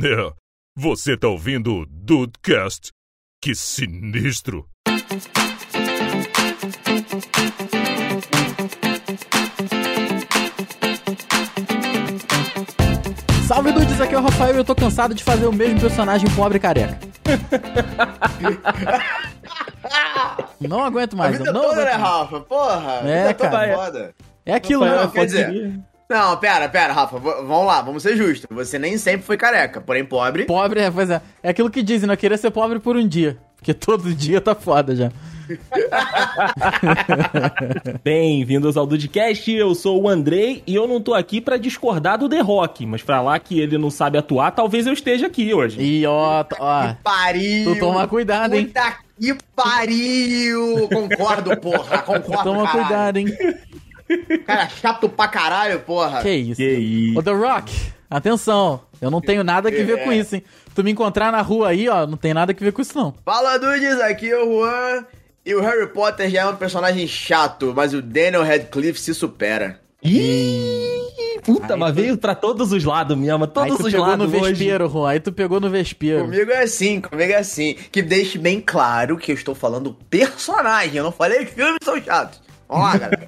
É, você tá ouvindo o Dudecast? Que sinistro! Salve Dudes, aqui é o Rafael e eu tô cansado de fazer o mesmo personagem pobre e careca. não aguento A mais, vida não toda, né. Rafa? Porra, a É, vida toda cara. é foda. É aquilo, Rafael, né? quer dizer- Não, pera, pera, Rafa, v- vamos lá, vamos ser justos. Você nem sempre foi careca, porém pobre. Pobre, é, pois é. É aquilo que dizem, não queria ser pobre por um dia. Porque todo dia tá foda já. Bem-vindos ao Dudcast, eu sou o Andrei e eu não tô aqui pra discordar do The Rock, mas pra lá que ele não sabe atuar, talvez eu esteja aqui hoje. E ó, ó. Pariu! Tu toma cuidado, hein? Puta que pariu! Concordo, porra, concordo, Toma caralho. cuidado, hein? Cara, chato pra caralho, porra. Que isso? Que isso. Ô, The Rock, atenção. Eu não tenho nada que ver É. com isso, hein? Tu me encontrar na rua aí, ó, não tem nada que ver com isso, não. Fala, Dudes, aqui é o Juan. E o Harry Potter já é um personagem chato, mas o Daniel Radcliffe se supera. Ih, puta, Aí mas tu- veio pra todos os lados mesmo, Aí todos tu os pegou lados no hoje. vespeiro, Juan. Aí tu pegou no vespeiro. Comigo é assim, comigo é assim. Que deixe bem claro que eu estou falando personagem, eu não falei que filmes são chatos. Vamos lá, galera.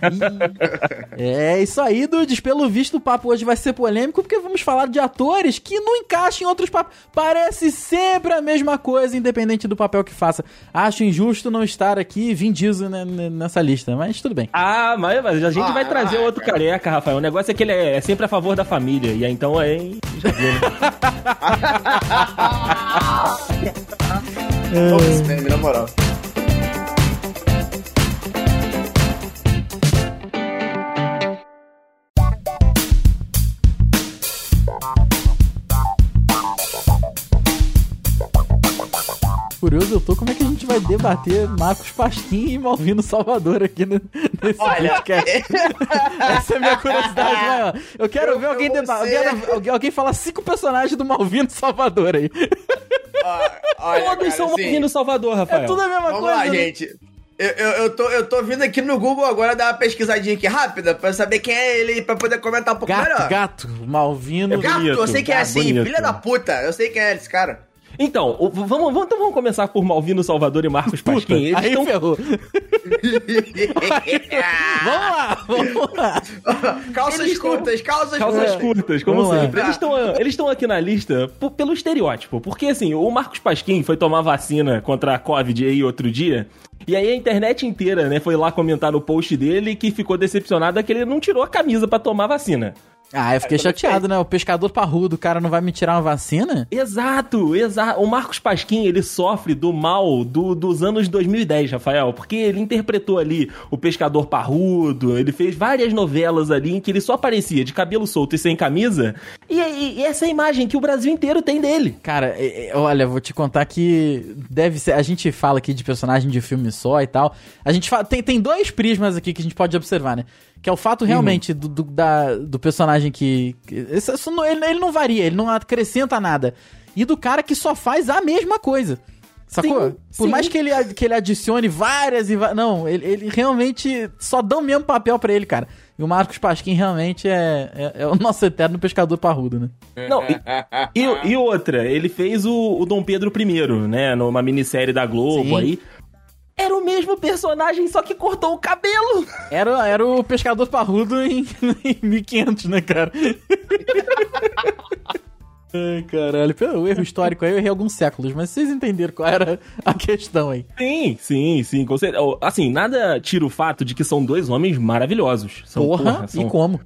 É isso aí, Dudes. Pelo visto, o papo hoje vai ser polêmico, porque vamos falar de atores que não encaixam em outros papos. Parece sempre a mesma coisa, independente do papel que faça. Acho injusto não estar aqui Vin Diesel né, nessa lista, mas tudo bem. Ah, mas, mas a gente Ah, vai trazer ah, outro cara. careca, Rafael. O negócio é que ele é, é sempre a favor da família, e aí então é... já viu, né? Esse meme, na moral. Curioso eu tô, como é que a gente vai debater Marcos Pasquim e Malvino Salvador aqui no, nesse Olha, podcast? Essa é a minha curiosidade maior. Eu quero Eu- ver alguém, eu vou deba- ser- alguém, alguém, alguém falar cinco personagens do Malvino Salvador aí. Ó, olha, Todos cara, são assim, Malvino Salvador, Rafael. É tudo a mesma Vamos coisa. lá, né? gente. Eu, eu, eu, tô, eu tô vindo aqui no Google agora dar uma pesquisadinha aqui rápida pra saber quem é ele pra poder comentar um pouco Gato, melhor. gato, Malvino. Gato, eu bonito, sei quem é assim, bonito. filha da puta. Eu sei quem é esse cara. Então, o- vamos, vamos, então vamos começar por Malvino Salvador e Marcos Puta, Pasquim. Eles aí estão ferrou. Vamos lá, vamos lá. calças Eles estão- curtas, calças, Calças curtas. curtas, como Vamos lá. sempre. Eles estão eles estão aqui na lista pelo estereótipo. Porque, assim, o Marcos Pasquim foi tomar vacina contra a Covid aí outro dia. E aí a internet inteira, né, foi lá comentar no post dele que ficou decepcionada que ele não tirou a camisa pra tomar vacina. Ah, eu fiquei chateado, né? O pescador parrudo, o cara não vai me tirar uma vacina? Exato, exato. O Marcos Pasquim, ele sofre do mal do- dos anos 2010, Rafael, porque ele interpretou ali o pescador parrudo, ele fez várias novelas ali em que ele só aparecia de cabelo solto e sem camisa, e, e- e essa é a imagem que o Brasil inteiro tem dele. Cara, olha, vou te contar que deve ser. A gente fala aqui de personagem de filme só e tal. A gente fala, tem, tem dois prismas aqui que a gente pode observar, né? Que é o fato realmente do, do, da- do personagem que. que- esse- isso não- ele, ele não varia, ele não acrescenta nada. E do cara que só faz a mesma coisa. Sacou? Sim, Por sim. mais que ele, que ele adicione várias e va- Não, ele, ele realmente só dá o mesmo papel pra ele, cara. E o Marcos Pasquim realmente é, é, é o nosso eterno pescador parrudo, né? Não, e, e- e outra, ele fez o, o Dom Pedro I, né, numa minissérie da Globo Sim. aí. Era o mesmo personagem, só que cortou o cabelo. Era, era o pescador parrudo em, em 1500, né, cara? Ai, caralho. Pelo erro histórico aí, eu errei alguns séculos, mas vocês entenderam qual era a questão aí. Sim, sim, sim. certeza. Assim, nada tira o fato de que são dois homens maravilhosos. São, Porra, são, e como?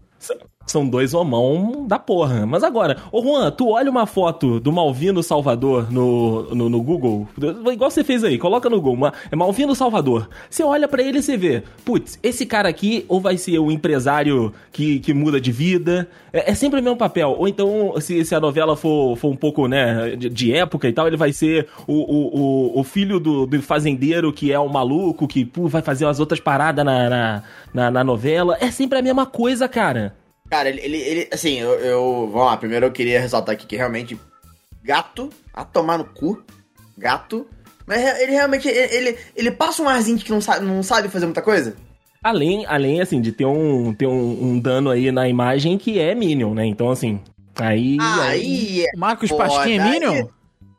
São- dois homão da porra. Mas agora, ô Juan, tu olha uma foto do Malvino Salvador no, no, no Google, igual você fez aí, coloca no Google, é Malvino Salvador. Você olha pra ele e você vê, putz, esse cara aqui ou vai ser o empresário que, que muda de vida, é, é sempre o mesmo papel. Ou então, se, se a novela for, for um pouco, né, de, de época e tal, ele vai ser o, o, o, o filho do, do fazendeiro que é o maluco, que pô, vai fazer as outras paradas na, na, na, na novela. É sempre a mesma coisa, cara. Cara, ele, ele, ele- assim, eu, eu. Vamos lá, primeiro eu queria ressaltar aqui que realmente. Gato, a tomar no cu. Gato. Mas ele realmente. Ele, ele, ele passa um arzinho de que não sabe, não sabe fazer muita coisa. Além, além assim, de ter um, ter um, um dano aí na imagem que é Minion, né? Então, assim, Aí. aí... Aí, é Marcos Pô, Pasquim é Minion?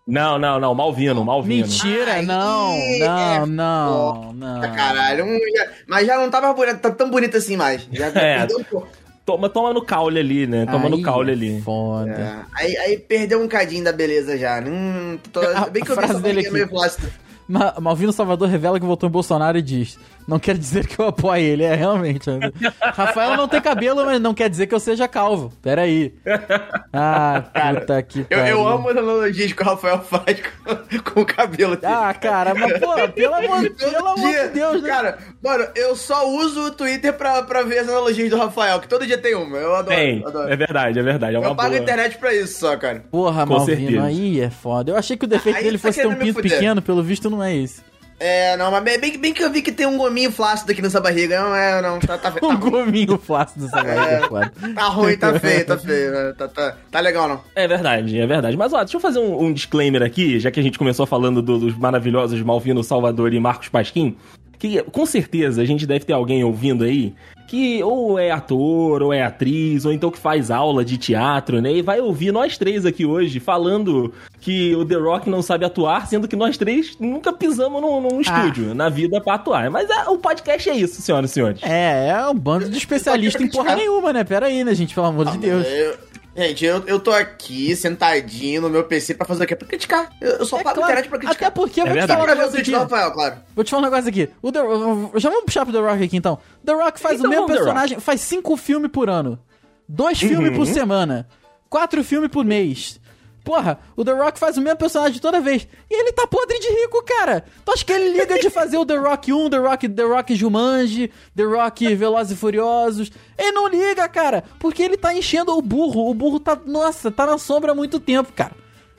Não, não, não. Malvino, Malvino. Mentira, Aí não, é não, não, não. Ah, caralho. um já- mas já não tava bonito, tá tão bonito assim mais. Já É. perdeu um pouco. Toma, toma no caule ali, né? Toma no Aí caule é ali. Foda. É, aí, aí perdeu um cadinho da beleza já. Hum, tô, A- bem que a eu vi frase essa dele aqui. meio flácida. Ma Malvino Salvador revela que votou em Bolsonaro e diz: Não quer dizer que eu apoie ele. É, realmente. Rafael não tem cabelo, mas não quer dizer que eu seja calvo. Peraí. Ah, puta que Eu, pariu. eu amo as analogias que o Rafael faz com, com o cabelo dele. Ah, cara, mas pô, pelo amor, pelo amor de Deus, né? Cara, mano, eu só uso o Twitter pra, pra ver as analogias do Rafael, que todo dia tem uma. Eu adoro. Tem, adoro. é verdade, é verdade. É uma eu pago boa. a internet pra isso só, cara. Porra, Com Malvino, certeza. aí é foda. Eu achei que o defeito Aí dele tá fosse ter um pinto pequeno, pelo visto não é esse. É, não, mas bem, bem que eu vi que tem um gominho flácido aqui nessa barriga. Não é, não. Tá, tá, tá, Um gominho flácido dessa barriga, é foda. tá ruim, tá feio, tá feio. né? Tá, tá, tá legal, não. É verdade, é verdade. Mas ó, deixa eu fazer um, um disclaimer aqui, já que a gente começou falando do- dos maravilhosos Malvino Salvador e Marcos Pasquim. Que com certeza a gente deve ter alguém ouvindo aí que ou é ator, ou é atriz, ou então que faz aula de teatro, né? E vai ouvir nós três aqui hoje falando que o The Rock não sabe atuar, sendo que nós três nunca pisamos num, num estúdio na vida pra atuar. Mas ah, o podcast é isso, senhoras e senhores. É, é um bando de especialista em porra nenhuma, né? Pera aí, né, gente? Pelo amor de Deus. Gente, eu, eu tô aqui sentadinho no meu PC pra fazer o quê? Pra criticar. Eu, eu só É pago claro. internet pra criticar. Até porque, vou te falar um negócio aqui. Rafael, claro. Vou te falar um negócio aqui. O The, já vamos puxar pro The Rock aqui então. The Rock faz Então o mesmo personagem, faz cinco filmes por ano. Dois filmes Uhum. por semana. Quatro filmes por mês. Porra, o The Rock faz o mesmo personagem toda vez. E ele tá podre de rico, cara. Tu acha que ele liga de fazer o The Rock 1, The Rock, The Rock Jumanji, The Rock Velozes e Furiosos? Ele não liga, cara. Porque ele tá enchendo o burro. O burro tá, nossa, tá na sombra há muito tempo, cara.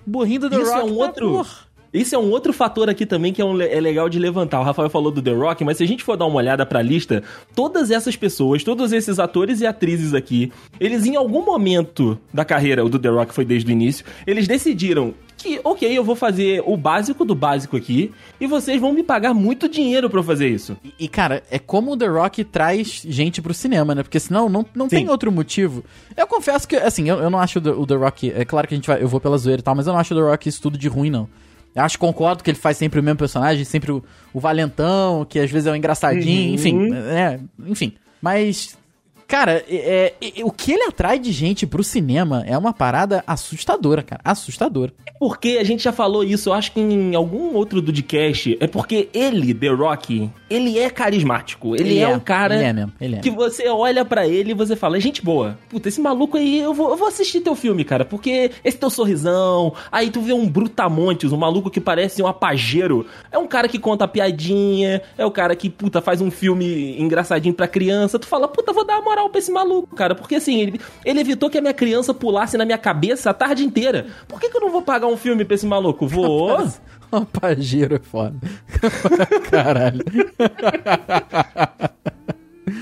O burrinho do The Isso Rock é um tá, outro. porra. Isso é um outro fator aqui também que é, um é legal de levantar. O Rafael falou do The Rock, mas se a gente for dar uma olhada pra lista, todas essas pessoas, todos esses atores e atrizes aqui, eles em algum momento da carreira, o do The Rock foi desde o início, eles decidiram que, ok, eu vou fazer o básico do básico aqui e vocês vão me pagar muito dinheiro pra eu fazer isso. E, e, cara, é como o The Rock traz gente pro cinema, né? Porque senão não, não tem outro motivo. Eu confesso que, assim, eu, eu não acho o The, o The Rock. É claro que a gente vai. Eu vou pela zoeira e tal, mas eu não acho o The Rock isso tudo de ruim, não. Eu acho, concordo que ele faz sempre o mesmo personagem, sempre o, o valentão, que às vezes é o engraçadinho, Uhum. enfim. É, enfim. Mas. Cara, é, é- o que ele atrai de gente pro cinema é uma parada assustadora, cara. Assustadora. Porque a gente já falou isso, eu acho que em algum outro Dudcast, é porque ele, The Rock, ele é carismático. Ele, é, um cara Ele é mesmo, ele é. que você olha pra ele e você fala, é gente boa. Puta, esse maluco aí, eu vou, eu vou assistir teu filme, cara, porque esse teu sorrisão, aí tu vê um brutamontes, um maluco que parece um apageiro, é um cara que conta piadinha, é o cara que, puta, faz um filme engraçadinho pra criança, tu fala, puta, vou dar uma moral pra esse maluco, cara, porque assim, ele, ele evitou que a minha criança pulasse na minha cabeça a tarde inteira. Por que que eu não vou pagar um filme pra esse maluco? Vou... Um pajeiro é foda. Caralho.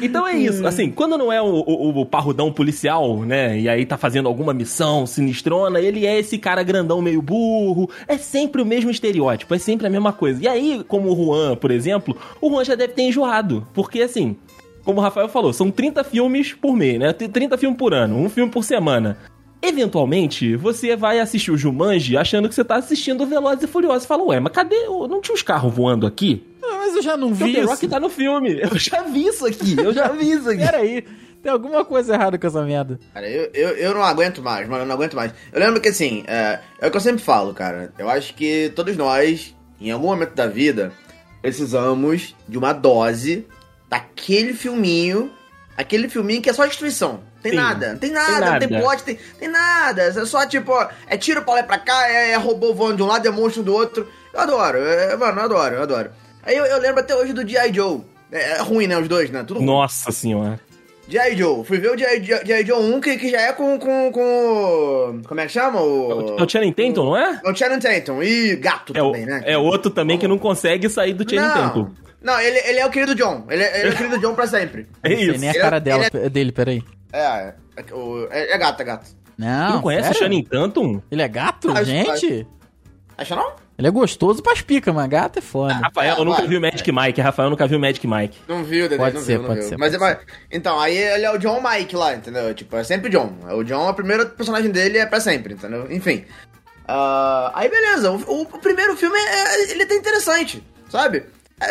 Então é isso, assim, quando não é o, o, o parrudão policial, né, e aí tá fazendo alguma missão sinistrona, ele é esse cara grandão meio burro, é sempre o mesmo estereótipo, é sempre a mesma coisa. E aí, como o Juan, por exemplo, o Juan já deve ter enjoado, porque assim, como o Rafael falou, são 30 filmes por mês, né, 30 filmes por ano, um filme por semana. Eventualmente, você vai assistir o Jumanji achando que você tá assistindo o Velozes e Furiosos. e Fala, ué, mas cadê? Não tinha os carros voando aqui? Ah, Mas eu já não Porque vi o The isso. Rock tá no filme. Eu já vi isso aqui, eu já vi isso aqui. Peraí, tem alguma coisa errada com essa merda. Cara, eu, eu, eu não aguento mais, mano, eu não aguento mais. Eu lembro que assim, é, é o que eu sempre falo, cara. Eu acho que todos nós, em algum momento da vida, precisamos de uma dose daquele filminho, aquele filminho que é só destruição. Tem Sim. nada, não tem nada, não tem nada. plot, tem, tem nada. É só tipo, ó, é tiro pra lá e pra cá, é, é robô voando de um lado, é monstro do outro. Eu adoro, é, mano, eu adoro, eu adoro. Aí eu, eu lembro até hoje do G.I. Joe. É, é ruim, né, os dois, né? Tudo ruim. Nossa senhora. G.I. Joe. Fui ver o G.I. Joe- G.I. Joe 1, que, que já é com, com, com... Como é que chama? O... É o Channing Tatum, não é? É o Channing Tatum. E gato É, o- também, né? é outro também que não consegue sair do Channing não, Tatum. Não ele, ele é o querido John. Ele, é- ele é o querido John pra sempre. É Não sei isso. nem a Ele é- cara dela, ele dele, peraí. É, é, o- é, é gato, é gato. Não, Tu não conhece o sério? Channing Tatum? Ele é gato, Acho- gente? Acha não? Ele é gostoso pras pica, mas gato é foda. Rafael É, nunca vai. viu Magic Mike. Rafael nunca viu Magic Mike. Não viu, Dedé, Pode não ser, viu, não pode viu. ser, Mas, pode é- mas- então, aí ele é o John Mike lá, entendeu? Tipo, é sempre John. O John, o primeiro personagem dele é pra sempre, entendeu? Enfim. Ah, aí beleza, o, o- o primeiro filme é, é- ele é até interessante, sabe?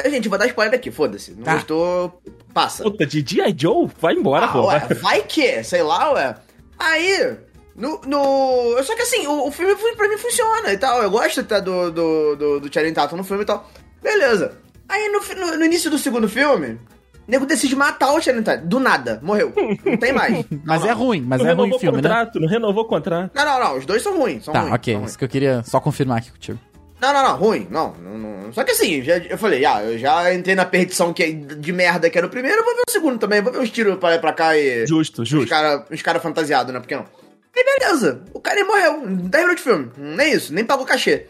É, gente, vou dar spoiler aqui, foda-se. Não Tá. gostou, passa. Puta, de G.I. Joe? Vai embora, Ah, pô. ué, vai. que, sei lá, ué. Aí, no, no. Só que assim, o, o filme pra mim funciona e tal. Eu gosto até do, do, do, do Channing Tatum no filme e tal. Beleza. Aí no, no, no início do segundo filme, o nego decide matar o Channing Tatum. Do nada, morreu. Não tem mais. Mas Não, é não. ruim, mas não é ruim o filme, o né? contrato, não renovou o contrato. Não, não, não. Os dois são ruins. São Tá, ruins, ok. são ruins. Isso que eu queria só confirmar aqui contigo. Não, não, não, ruim, não, não, não. Só que assim, já, eu falei, ah, eu já entrei na perdição que, é de merda que era o primeiro, eu vou ver o segundo também, vou ver uns tiros pra pra cá e. Justo, Os justo. caras os cara fantasiados, né? Porque não? E beleza, o cara morreu. 10 minutos de filme. Nem isso, nem pagou cachê.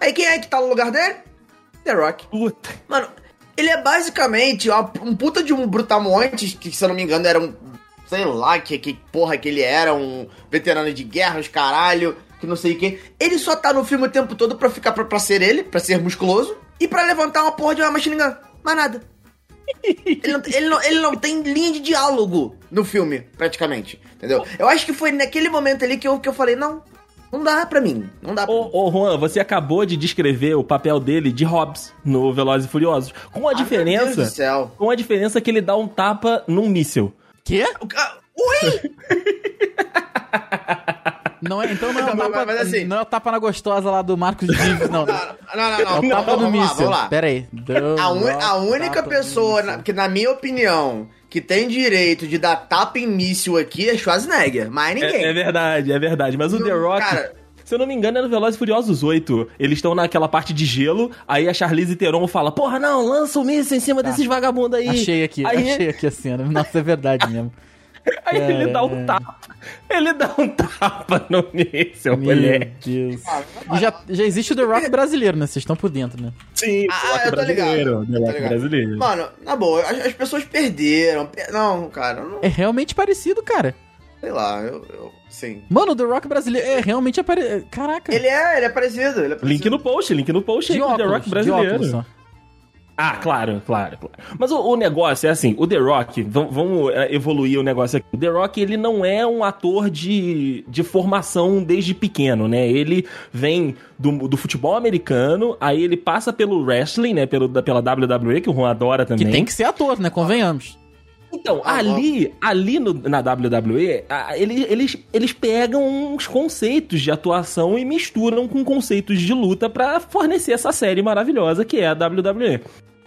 Aí quem é que tá no lugar dele? The Rock. Puta. Mano, ele é basicamente uma- um puta de um brutamontes, que se eu não me engano era um. Sei lá que, que porra que ele era, um veterano de guerra, os caralho, que não sei o que. Ele só tá no filme o tempo todo pra ficar pra, pra ser ele, pra ser musculoso, e pra levantar uma porra de uma machine gun. Mais nada. Ele não, ele, não, ele não tem linha de diálogo no filme, praticamente. Entendeu? Eu acho que foi naquele momento ali que eu, que eu falei, não, não dá pra mim. Não dá pra mim. Ô, ô, Juan, você acabou de descrever o papel dele de Hobbs no Velozes e Furiosos. Com a Ah, meu Deus do diferença. céu. Com a diferença que ele dá um tapa num míssil. Quê? Ui! Não é, então não é, o Não, mas- tapa, mas assim- não é o tapa na gostosa lá do Marcos Dives, não. Não, não, não. É o não, tapa no vamos lá, míssil. vamos lá. Pera aí. A, un- a única pessoa na- que, na minha opinião, que tem direito de dar tapa em míssil aqui é Schwarzenegger. Mais ninguém. É, é verdade, é verdade. Mas o Não, The Rock. cara- Se eu não me engano, é no Velozes e Furiosos 8. Eles estão naquela parte de gelo, aí a Charlize Theron fala: Porra, não, lança o míssil em cima desses vagabundos aí. Tá. Achei aqui, Aí, achei aqui a cena. Nossa, é verdade mesmo. aí ele dá um É. tapa. Ele dá um tapa no míssil, Meu mulher. Deus. E já, já existe o The Rock brasileiro, né? Vocês estão por dentro, né? Sim, Ah, The Rock eu tô ligado, brasileiro. The tô Rock ligado. brasileiro. Mano, na boa, as, as pessoas perderam. per- Não, cara, não, É realmente parecido, cara. sei lá, eu, eu- sim. Mano, o The Rock brasileiro é realmente parecido. Caraca. Ele é, ele é parecido, ele é parecido. Link no post, link no post aí de do The óculos, Rock de brasileiro. Ah, claro, claro, claro. Mas o, o negócio é assim, o The Rock, vam- vamos é, evoluir o negócio aqui. O The Rock, ele não é um ator de, de formação desde pequeno, né? Ele vem do, do futebol americano, aí ele passa pelo wrestling, né? Pelo, da- pela WWE, que o Juan adora Que também. tem que ser ator, né? Convenhamos. Então, Ah, ali, ali no- na WWE, a- ele- eles, eles pegam uns conceitos de atuação e misturam com conceitos de luta pra fornecer essa série maravilhosa que é a WWE.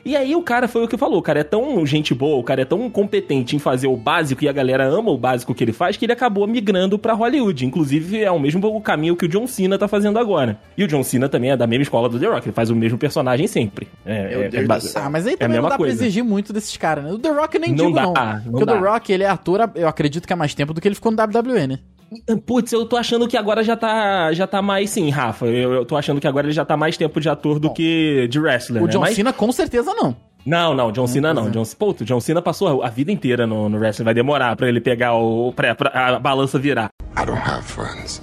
E aí o cara foi o que falou, o cara é tão gente boa, o cara é tão competente em fazer o básico e a galera ama o básico que ele faz que ele acabou migrando pra Hollywood. Inclusive é o mesmo caminho que o John Cena tá fazendo agora. E o John Cena também é da mesma escola do The Rock, ele faz o mesmo personagem sempre. É, Meu é- Deus é do ba- céu. Ah, mas aí a também não mesma dá pra coisa. exigir muito desses caras, né? O The Rock eu nem Não digo, dá, não. não Porque o dá. The Rock, ele é ator, eu acredito que há mais tempo do que ele ficou no WWE, né? Putz, eu tô achando que agora já tá, já tá mais sim, Rafa. Eu, eu tô achando que agora ele já tá mais tempo de ator do que de wrestler, O né? John Mas- Cena com certeza não. Não, não, John Cena não. é. John, pô, o John Cena passou a vida inteira no, no wrestling. Vai demorar pra ele pegar o. Pra, pra a balança virar. I don't have friends.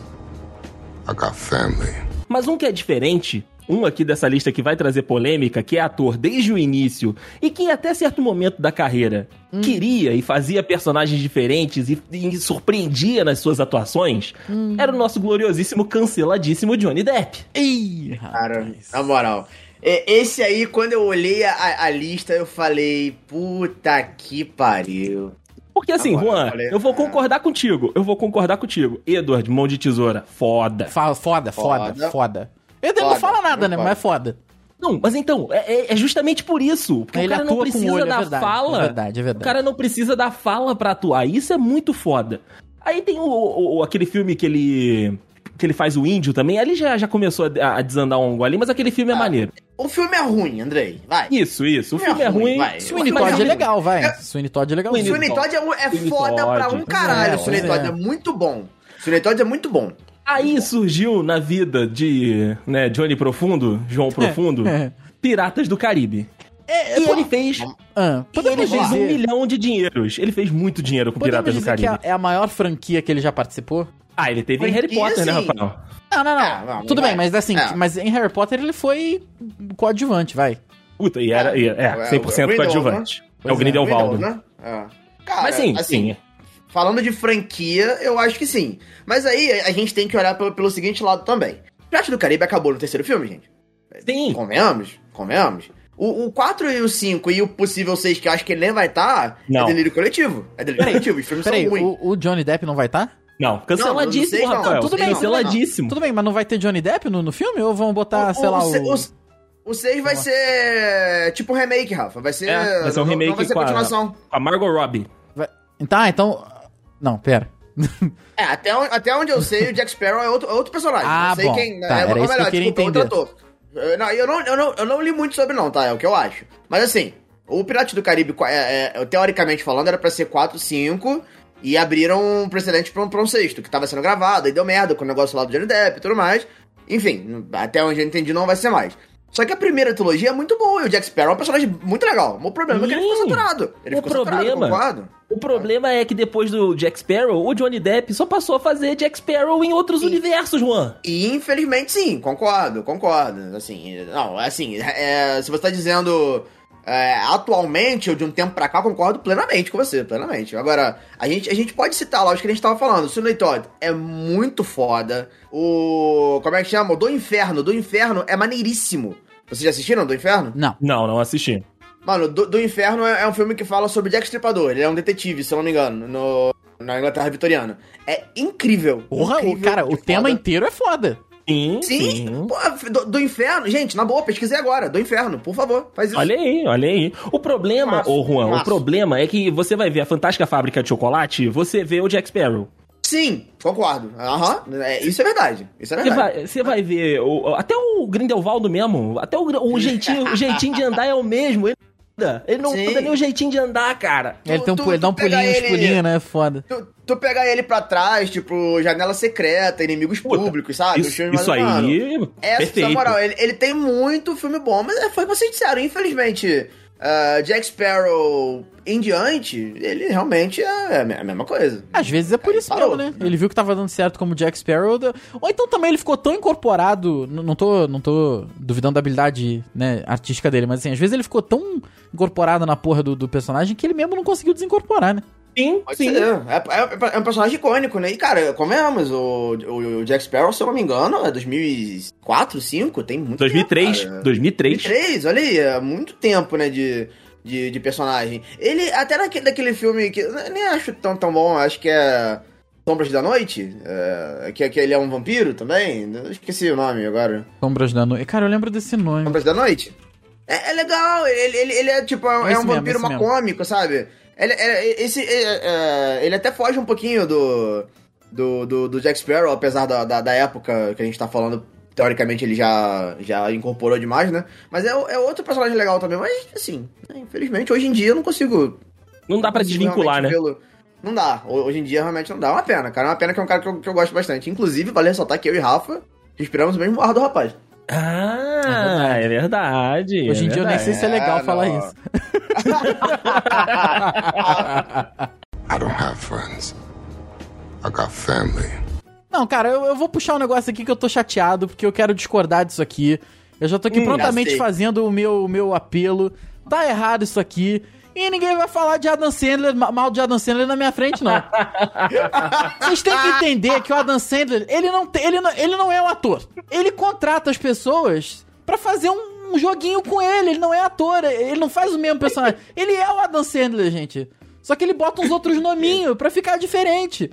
I got family. Mas um que é diferente, um aqui dessa lista que vai trazer polêmica, que é ator desde o início e que até certo momento da carreira Hum. queria e fazia personagens diferentes e, e surpreendia nas suas atuações, Hum. era o nosso gloriosíssimo, canceladíssimo Johnny Depp. Ih, Cara, na moral. e- Esse aí, quando eu olhei a, a lista, eu falei, puta que pariu. Porque assim, Agora, Juan, eu falei, eu vou ah. concordar contigo. Eu vou concordar contigo. Edward, mão de tesoura, foda. Fa- Foda, foda, Foda. foda. Ele não fala nada, né? foda. Mas é foda. Não, mas então, é, é- é justamente por isso. Porque Ele o cara não precisa olho, é da verdade, fala. é verdade, é verdade. O cara não precisa da fala pra atuar. Isso é muito foda. Aí tem o, o- aquele filme que ele. que ele faz o índio também. Ali já, já começou a, a desandar um ali, mas aquele filme é Ah, maneiro. O filme é ruim, Andrei. Vai. Isso, isso. O é filme é ruim, ruim. vai. Sweeney Todd é é- legal, vai. é- Sweeney Todd é legal. Sweeney Sweeney Todd é, é Sweeney foda pra Todd. um caralho. É, o Sweeney Todd é. é muito bom. O Sweeney Todd é muito bom. Aí surgiu na vida de né, Johnny Profundo, João Profundo, é. Piratas do Caribe. e ele fez. Ah, ele fez um dizer, milhão de dinheiros. Ele fez muito dinheiro com podemos Piratas do dizer que Caribe. é a- é a maior franquia que ele já participou? Ah, ele teve em Harry Potter, né. Rafael? Não, não, não. É, não, Tudo vai. bem, mas assim, É. mas em Harry Potter ele foi coadjuvante, vai. Puta, e era. e- É, É, 100% o Grindelwald, coadjuvante. É o é, Grindelwaldo. né? É. Cara, Mas sim, assim, sim. Falando de franquia, eu acho que sim. Mas aí a gente tem que olhar pelo, pelo seguinte lado também. Piratas do Caribe acabou no terceiro filme, gente. Sim. Convenhamos? Convenhamos. O, o 4 e o 5 e o possível 6, que eu acho que ele nem vai estar, é Não. delírio coletivo. É delírio coletivo. Os filmes Peraí, são ruins. o, o Johnny Depp não vai estar? Não, canceladíssimo, Não, não sei, não. Rafael. Tudo bem, não. canceladíssimo. Tudo bem, mas não vai ter Johnny Depp no, no filme? Ou vão botar, sei lá, o... o 6 vai ser tipo um remake, Rafa. Vai ser. É, vai ser um remake Não vai ser com a- continuação. Com a Margot Robbie. vai- Tá, então... Não, pera. É, até, onde- até onde eu sei, o Jack Sparrow é outro, é outro personagem. Ah, não sei bom. quem. Tá, é, era ou isso que eu desculpa, é outro entender. ator. Eu, não, eu, não, eu, não, eu não li muito sobre, não, tá? É o que eu acho. Mas assim, o Pirate do Caribe, é, é, teoricamente falando, era pra ser 4, 5. E abriram um precedente pra um, pra um sexto, que tava sendo gravado, aí deu merda com o negócio lá do Johnny Depp e tudo mais. Enfim, até onde eu entendi, não vai ser mais. Só que a primeira trilogia é muito boa, e o Jack Sparrow é um personagem muito legal. O problema é que ele ficou Sim. saturado. Ele O ficou saturado, problema- concordo? O problema é que depois do Jack Sparrow, o Johnny Depp só passou a fazer Jack Sparrow em outros Sim. universos, Juan. E infelizmente sim, concordo, concordo. Assim, não, assim, é, se você tá dizendo é, atualmente ou de um tempo pra cá, concordo plenamente com você, plenamente. Agora, a gente, a gente pode citar lá os que a gente tava falando. O Sidney Todd é muito foda. O. Como é que chama? O Do Inferno. Do Inferno é maneiríssimo. Vocês já assistiram Do Inferno? Não. Não, não assisti. Mano, Do, Do Inferno é, é um filme que fala sobre Jack Stripador. Ele é um detetive, se eu não me engano, no, na Inglaterra vitoriana. É incrível. Porra, o, incrível cara, de o tema foda. inteiro é foda. Sim, Sim, sim. Pô, do, do inferno. Gente, na boa, pesquisei agora. Do inferno, por favor, faz isso. Olha aí, olha aí. O problema, Massa, ô Juan, o problema é que você vai ver a Fantástica Fábrica de Chocolate, você vê o Jack Sparrow. Sim, concordo. Aham, é, isso é verdade. Isso é Você verdade. vai, você vai ver, o- até o Grindelwaldo mesmo, até o, o jeitinho, o jeitinho de andar é o mesmo. Ele, ele não Sim. muda nem o jeitinho de andar, cara. Ele, tem um, tu- ele dá um tu pega pulinho, uns ele- pulinhos, né? Foda. Tu, tu pegar ele pra trás, tipo, janela secreta, inimigos Puta, públicos, sabe? Isso, isso mais- mano, aí, Essa, perfeito. na moral, ele, ele tem muito filme bom, mas é, foi o que vocês disseram, infelizmente. Ah, Jack Sparrow em diante, ele realmente é a me- a mesma coisa. Às vezes é por Aí isso parou, mesmo, né? né? Ele viu que tava dando certo como Jack Sparrow. Ou então também ele ficou tão incorporado. Não tô, não tô duvidando da habilidade né, artística dele, mas assim, às vezes ele ficou tão incorporado na porra do, do personagem que ele mesmo não conseguiu desincorporar, né? Sim, Pode sim. ser. É, é- é um personagem icônico, né? E, cara, convenhamos, o, o, o Jack Sparrow, se eu não me engano, é 2004, 2005, tem muito 2003, tempo, cara. 2003. 2003, olha aí, é muito tempo, né, de, de, de personagem. Ele, até naquele, daquele filme que eu nem acho tão, tão bom, acho que é Sombras da Noite, é, que, que ele é um vampiro também, eu esqueci o nome agora. Sombras da Noite. Cara, eu lembro desse nome. Sombras da Noite? É, é legal, ele, ele, ele é tipo, é, É é esse um mesmo, vampiro macômico, sabe? Ele, é- esse, é- é- ele até foge um pouquinho do, do, do, do Jack Sparrow, apesar da, da, da época que a gente tá falando, teoricamente ele já, já incorporou demais, né? Mas é, é outro personagem legal também, mas assim, né, infelizmente hoje em dia eu não consigo Não dá pra consigo desvincular, né? Não dá, Ho- hoje em dia realmente não dá. É uma pena, cara, é uma pena que é um cara que eu, que eu gosto bastante. Inclusive, vale ressaltar que eu e Rafa respiramos o mesmo ar do rapaz. Ah, é verdade. Hoje em é dia eu nem sei se é legal É, falar não. isso. I don't have friends. I got family. Não, cara, eu, eu vou puxar um negócio aqui que eu tô chateado, porque eu quero discordar disso aqui. Eu já tô aqui Hum, prontamente fazendo o meu, o meu apelo. Tá errado isso aqui. E ninguém vai falar de Adam Sandler, ma- mal de Adam Sandler na minha frente, não. Vocês têm que entender que o Adam Sandler, ele não, tem, ele, não, ele não é um ator. Ele contrata as pessoas pra fazer um, um joguinho com ele. Ele não é ator, ele não faz o mesmo personagem. Ele é o Adam Sandler, gente. Só que ele bota uns outros nominhos pra ficar diferente.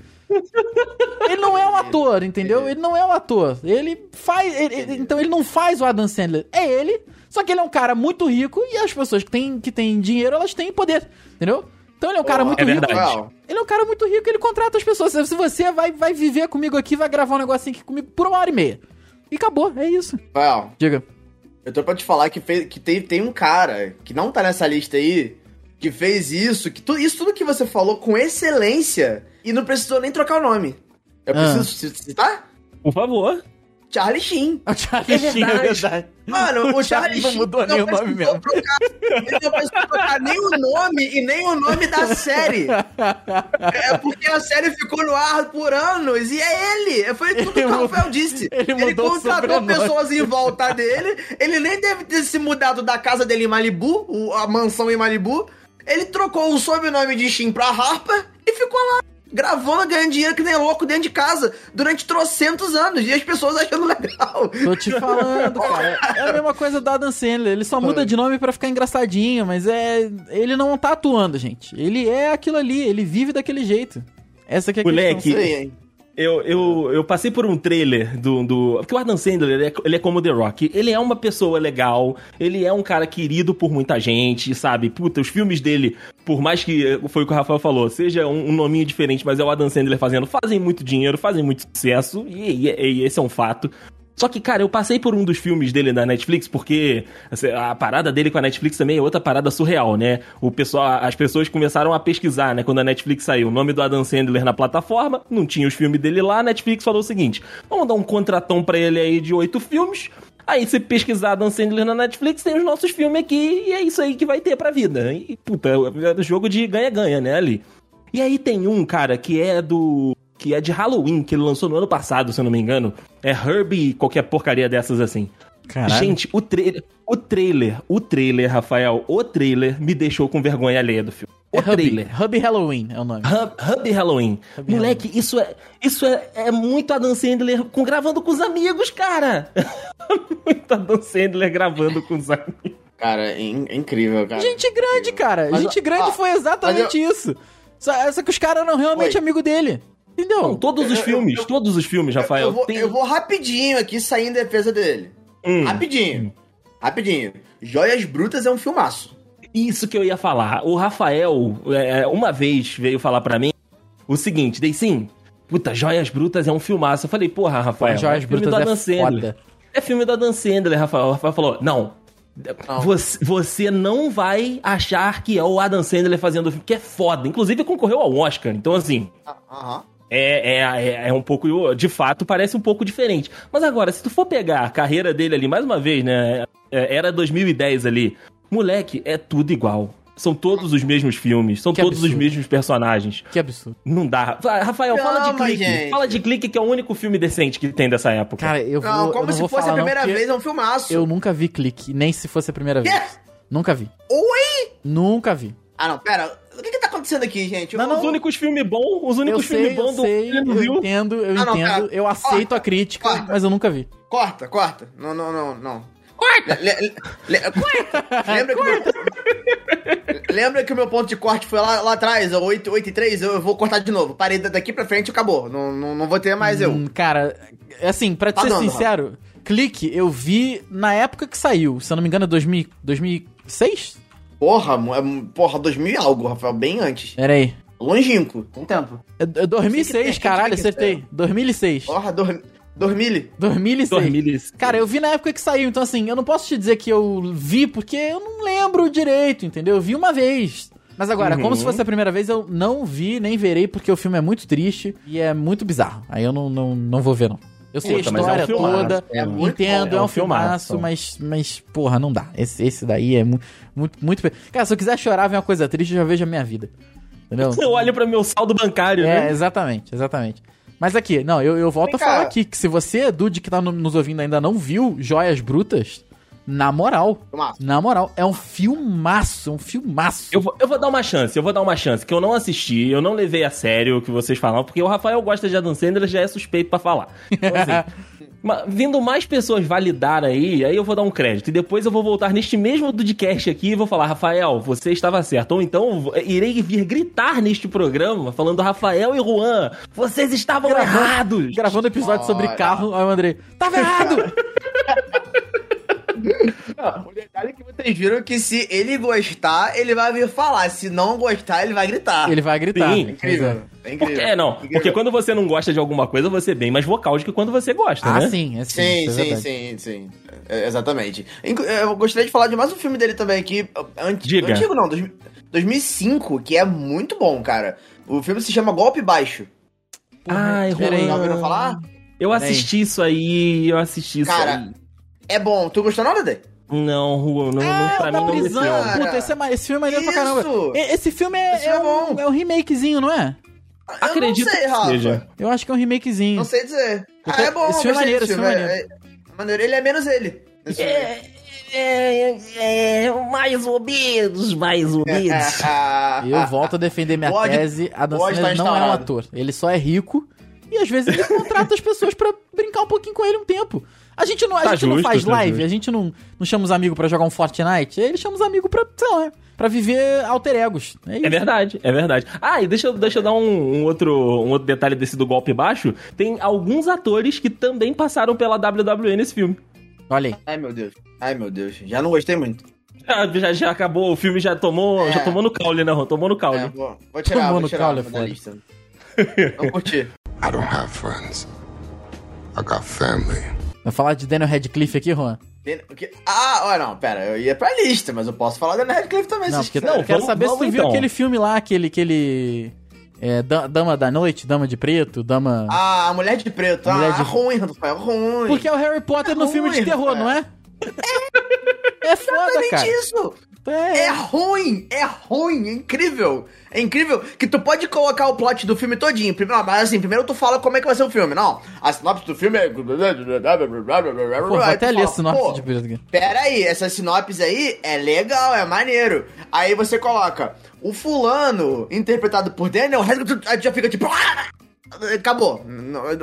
Ele não é um ator, entendeu? Ele não é um ator. Ele faz. ele- ele- então ele não faz o Adam Sandler. É ele. Só que ele é um cara muito rico e as pessoas que têm, que têm dinheiro, elas têm poder. Entendeu? Então ele é um cara muito é rico. verdade. Ele é um cara muito rico, ele contrata as pessoas. Se você vai, vai viver comigo aqui, vai gravar um negocinho aqui comigo por uma hora e meia. E acabou, é isso. well, Diga. Eu tô pra te falar que, fez, que tem, tem um cara que não tá nessa lista aí, que fez isso, que tu, isso tudo que você falou com excelência e não precisou nem trocar o nome. Eu Ah. preciso ci- citar? Por favor. Charlie Sheen. O Charlie Sheen, é verdade. Mano, o Charlie não Sheen mudou nem o nome mesmo. trocar- ele não precisou trocar nem o nome e nem o nome da série. É porque a série ficou no ar por anos e é ele. Foi tudo que Ele o Rafael disse. ele Ele, o contratou pessoas em volta dele. Ele nem deve ter se mudado da casa dele em Malibu, o- a mansão em Malibu. Ele trocou o sobrenome de Shin pra Harper e ficou lá. Gravando, ganhando dinheiro que nem louco dentro de casa durante trocentos anos. E as pessoas achando legal. Tô te falando, cara. É a mesma coisa do Adam Sandler. Ele só muda de nome pra ficar engraçadinho, mas é. Ele não tá atuando, gente. Ele é aquilo ali, ele vive daquele jeito. Essa que é a Moleque, questão. Eu, eu, eu passei por um trailer do. do porque o Adam Sandler, ele é, ele é como The Rock. Ele é uma pessoa legal, ele é um cara querido por muita gente, sabe? Puta, os filmes dele, por mais que eh, foi o que o Rafael falou, seja um, um nominho diferente, mas é o Adam Sandler fazendo, fazem muito dinheiro, fazem muito sucesso, e, e- e esse é um fato. Só que, cara, eu passei por um dos filmes dele na Netflix, porque assim, a parada dele com a Netflix também é outra parada surreal, né? O pessoal, as pessoas começaram a pesquisar, né? Quando a Netflix saiu, o nome do Adam Sandler na plataforma, não tinha os filmes dele lá, a Netflix falou o seguinte: vamos dar um contratão pra ele aí de oito filmes. Aí você pesquisar Adam Sandler na Netflix, tem os nossos filmes aqui, e é isso aí que vai ter pra vida. E, puta, é jogo de ganha-ganha, né, ali. E aí tem um, cara, que é do. Que é de Halloween, que ele lançou no ano passado, se eu não me engano. É Herbie, qualquer porcaria dessas assim. Caralho. Gente, o trailer, o trailer, o trailer, Rafael, o trailer me deixou com vergonha alheia do filme. O É Hub, trailer. Hub Halloween é o nome. Hub, Hub Halloween. Hub Moleque, isso é isso é, é muito Adam Sandler com, gravando com os amigos, cara. muito Adam Sandler gravando com os amigos. Cara, é é incrível, cara. Gente grande, cara. Mas, Gente grande ó, foi exatamente isso. Só, só que os caras eram realmente Foi. amigo dele. Entendeu? Não, todos os eu- filmes, eu- todos os filmes, Rafael. eu, vou, tem- eu vou rapidinho aqui sair em defesa dele. Hum. Rapidinho. Rapidinho. Joias Brutas é um filmaço. Isso que eu ia falar. O Rafael, é, uma vez, veio falar pra mim o seguinte, dei sim. Puta, Joias Brutas é um filmaço. Eu falei, porra, Rafael. Joias é filme Brutas é Sandler. foda. É filme do Adam Sandler, Rafael. O Rafael falou, não. Não. Você, você não vai achar que é o Adam Sandler fazendo o filme, que é foda. Inclusive, concorreu ao Oscar. Então, assim, Ah, Aham. É, é, é, é um pouco, de fato, parece um pouco diferente. Mas agora, se tu for pegar a carreira dele ali, mais uma vez, né? é, Era 2010 ali. Moleque, é tudo igual. São todos os mesmos filmes, são Que todos os absurdo. mesmos personagens. Que absurdo. Não dá. Rafael, fala de clique. gente. Fala de clique, que é o único filme decente que tem dessa época. Cara, eu vou. Não, eu como não se vou fosse falar a não, primeira porque vez, é um filmaço. Eu nunca vi clique, nem se fosse a primeira Quê? vez. Nunca vi. Oi? Nunca vi. Ah, não, pera. Acontecendo aqui, gente? Não, Eu- não. Os únicos filmes bons, os Eu únicos filmes eu bons do sei, eu viu. entendo, eu Ah, não, entendo, cara. eu aceito Corta, a crítica, corta. mas eu nunca vi. Corta, corta. Não, não, não, não. Corta! Le, le- le- Lembra que meu... Lembra que o meu ponto de corte foi lá, lá atrás, 8, 8 e 3, eu vou cortar de novo. Parei daqui pra frente e acabou. Não, não, não vou ter mais eu. Hum, cara, assim, pra te Tá ser dando, sincero, clique eu vi na época que saiu. Se eu não me engano, é 2000, 2006? Porra, é- porra, 2000 e algo, Rafael, bem antes. Pera aí. Longínquo. Tem tempo. É, é 2006, Tem que- caralho, que- acertei. 2006. Porra, dor, 2000. 2006. 2006. Cara, eu vi na época que saiu, então assim, eu não posso te dizer que eu vi, porque eu não lembro direito, entendeu? Eu vi uma vez. Mas agora, Uhum. como se fosse a primeira vez, eu não vi, nem verei, porque o filme é muito triste e é muito bizarro. Aí eu não, não, não vou ver, não. Eu sei Puta, a mas é um história toda, é muito entendo, bom, é é um um filmaço, filmaço. mas, mas, porra, não dá. Esse, esse daí é mu muito, muito... pe- Cara, se eu quiser chorar, ver uma coisa triste, eu já vejo a minha vida. Entendeu? Eu olho pra meu saldo bancário, É, né? exatamente, exatamente. Mas aqui, não, eu, eu volto Vem a falar cá. aqui que se você, Dude, que tá no- nos ouvindo ainda não viu Joias Brutas, na moral, Filmaço. na moral, é um filmaço, um filmaço. Eu vou, eu vou dar uma chance, eu vou dar uma chance, que eu não assisti, eu não levei a sério o que vocês falam, porque o Rafael gosta de Adam Sandler, já é suspeito pra falar. Então, assim, vindo mais pessoas validar aí, aí eu vou dar um crédito. E depois eu vou voltar neste mesmo podcast aqui e vou falar, Rafael, você estava certo. Ou então eu irei vir gritar neste programa, falando, Rafael e Juan, vocês estavam errados. Gravando episódio sobre carro, aí o André, tava errado! O detalhe é que vocês viram que se ele gostar, ele vai vir falar. Se não gostar, ele vai gritar. Ele vai gritar. Sim. É incrível. É incrível. Porque, é, não, Incrível. porque quando você não gosta de alguma coisa, você é bem mais vocal do que quando você gosta, Ah, né? sim, é sim. Sim, isso é sim, sim, sim. É, exatamente. Inclu- Eu gostaria de falar de mais um filme dele também aqui. Anti Diga. Antigo não, 2000 2005, que é muito bom, cara. O filme se chama Golpe Baixo. Porra, pera aí. Já ouviram falar? Eu assisti isso aí, eu assisti isso Cara, aí. É bom. Tu gostou nada dele? Não, Juan, não, não, pra mim não prisão. desceu. Puta, esse, é esse filme é maneiro pra caramba. Esse filme é, Esse é é um, bom. é um remakezinho, não é? Acredito eu não sei, Rafa. seja. Eu acho que é um remakezinho. Não sei dizer. Porque Ah, é bom. esse filme é maneiro, esse filme é É, é maneiro. Ele é menos ele. Esse filme. É, é, mais ou menos, mais ou menos. Ah, Eu volto a defender minha Pode- tese. A Dan pode Sandler tá não é um ator. Ele só é rico e às vezes ele contrata as pessoas pra brincar um pouquinho com ele um tempo. A gente não, a Tá gente não justo, faz tá live, justo. a gente não, não chama os amigos pra jogar um Fortnite. Ele chama os amigos pra, sei lá, pra viver alter egos. É isso. É verdade, é verdade. Ah, e deixa, eu- deixa eu dar um, um outro, um outro detalhe desse do golpe baixo. Tem alguns atores que também passaram pela WWE nesse filme. Olha aí. Ai, meu Deus. Ai, meu Deus. Já não gostei muito. Já, já, já acabou, o filme já tomou, É. já tomou no caule, né, Ron? Tomou no caule. É, vou, vou tirar, Tomou vou no tirar caule, da lista. Não curti. I don't have friends. I got family. Vai falar de Daniel Radcliffe aqui, Juan? Ah, ó, não, pera. Eu ia pra lista, mas eu posso falar da Radcliffe também, Não, se porque não, eu quero vamos- saber se vamos tu viu então. aquele filme lá, aquele. aquele é, Da- Dama da Noite, Dama de Preto, Dama. Ah, a Mulher de Preto. A ah, Mulher de- ruim, Rafael, ruim. Porque é o Harry Potter no ruim, filme de terror, cara. não é? É foda, Exatamente cara. isso. É, É ruim, é ruim, é incrível. É incrível que tu pode colocar o plot do filme todinho. Primeiro, mas assim, primeiro tu fala como é que vai ser o filme. Não, a sinopse do filme é... Pô, vou até ler a fala, sinopse de aqui. Pera aí, essa sinopse aí é legal, é maneiro. Aí você coloca o fulano, interpretado por Daniel aí já fica tipo... "Ah!" Acabou.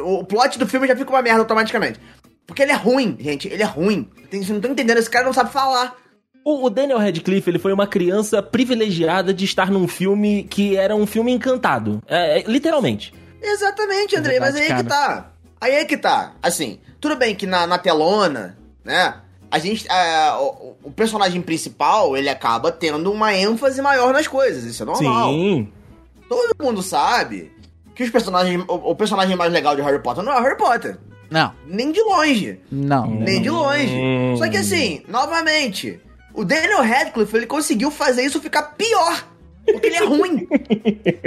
O plot do filme já fica uma merda automaticamente. Porque ele é ruim, gente, ele é ruim. Vocês não estão entendendo, esse cara não sabe falar. O, Daniel Radcliffe, ele foi uma criança privilegiada de estar num filme que era um filme encantado. É, é, literalmente. Exatamente, Andrei, mas aí verdade, que tá. Aí é que tá. Assim, tudo bem que na, na telona, né? A gente. é, o, o personagem principal, ele acaba tendo uma ênfase maior nas coisas. Isso é normal. Sim. Todo mundo sabe que os personagens. O, o personagem mais legal de Harry Potter não é o Harry Potter. Não, Nem de longe. não. Nem de longe. Hum. Só que assim, novamente, o Daniel Radcliffe, ele conseguiu fazer isso ficar pior. Porque ele é ruim.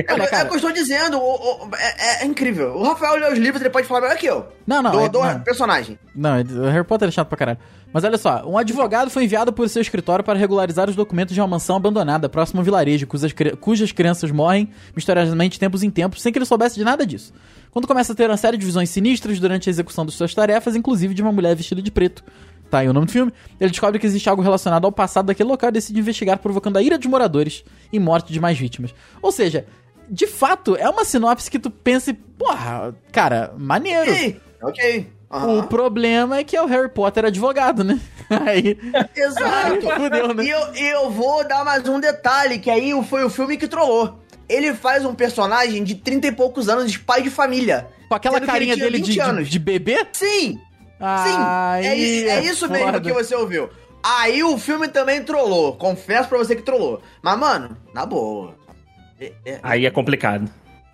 é, Olha, é cara. o que eu estou dizendo. o- o- é, é incrível. O Rafael leu os livros, ele pode falar melhor que eu. Não, não, Do, é- do não. personagem. Não, o Harry Potter é chato pra caralho. Mas olha só, um advogado foi enviado por seu escritório para regularizar os documentos de uma mansão abandonada próximo a um vilarejo, cujas, cujas crianças morrem misteriosamente tempos em tempos, sem que ele soubesse de nada disso. Quando começa a ter uma série de visões sinistras durante a execução de suas tarefas, inclusive de uma mulher vestida de preto. Tá aí o nome do filme. Ele descobre que existe algo relacionado ao passado daquele local e decide investigar, provocando a ira dos moradores e morte de mais vítimas. Ou seja, de fato, é uma sinopse que tu pensa e, porra, cara, maneiro. Ok, ok. Aham. O problema é que é o Harry Potter advogado, né? Aí. Exato. Fudeu, né? E eu, eu vou dar mais um detalhe, que aí foi o filme que trollou. Ele faz um personagem de 30 e poucos anos, de pai de família. Com aquela carinha dele 20 de, de, de bebê? Sim, Aí sim. É, é isso mesmo foda. que você ouviu. Aí o filme também trollou. Confesso pra você que trollou. Mas, mano, na boa. É- é- Aí é complicado.